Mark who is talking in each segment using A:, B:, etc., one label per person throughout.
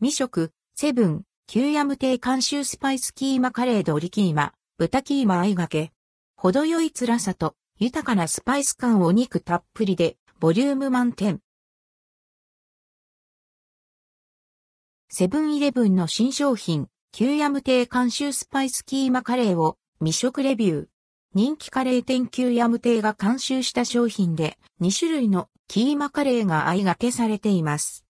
A: 未食、セブン、キューヤム亭監修スパイスキーマカレー鶏キーマ、豚キーマ合いがけ。程よい辛さと豊かなスパイス感お肉たっぷりで、ボリューム満点。セブンイレブンの新商品、キューヤム亭監修スパイスキーマカレーを未食レビュー。人気カレー店キューヤム亭が監修した商品で2種類のキーマカレーが相掛けされています。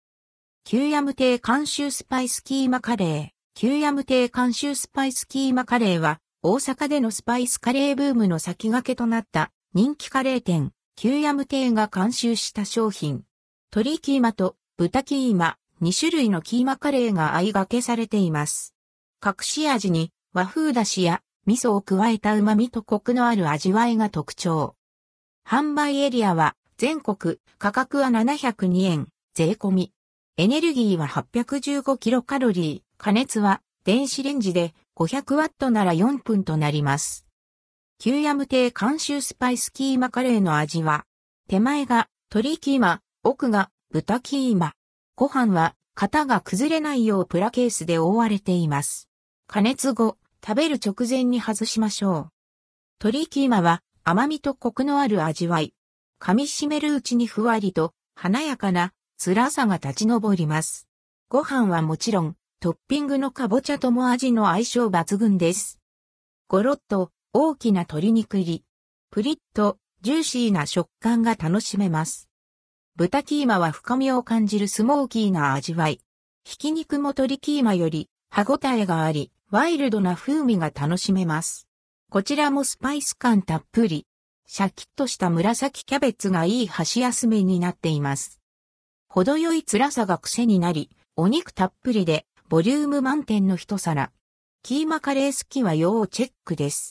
A: キューヤム亭監修スパイスキーマカレー。キューヤム亭監修スパイスキーマカレーは大阪でのスパイスカレーブームの先駆けとなった人気カレー店、キューヤム亭が監修した商品。鶏キーマと豚キーマ、2種類のキーマカレーが相掛けされています。隠し味に和風だしや味噌を加えた旨味とコクのある味わいが特徴。販売エリアは全国、価格は702円、税込み。エネルギーは815キロカロリー、加熱は電子レンジで500ワットなら4分となります。キューヤム亭監修スパイスキーマカレーの味は、手前が鶏キーマ、奥が豚キーマ。ご飯は型が崩れないようプラケースで覆われています。加熱後、食べる直前に外しましょう。鶏キーマは甘みとコクのある味わい。噛み締めるうちにふわりと華やかな辛さが立ち上ります。ご飯はもちろん、トッピングのかぼちゃとも味の相性抜群です。ごろっと大きな鶏肉入り。プリッとジューシーな食感が楽しめます。豚キーマは深みを感じるスモーキーな味わい。ひき肉も鶏キーマより歯ごたえがあり、ワイルドな風味が楽しめます。こちらもスパイス感たっぷり。シャキッとした紫キャベツがいい箸休めになっています。程よい辛さが癖になり、お肉たっぷりで、ボリューム満点の一皿。キーマカレー好きは要チェックです。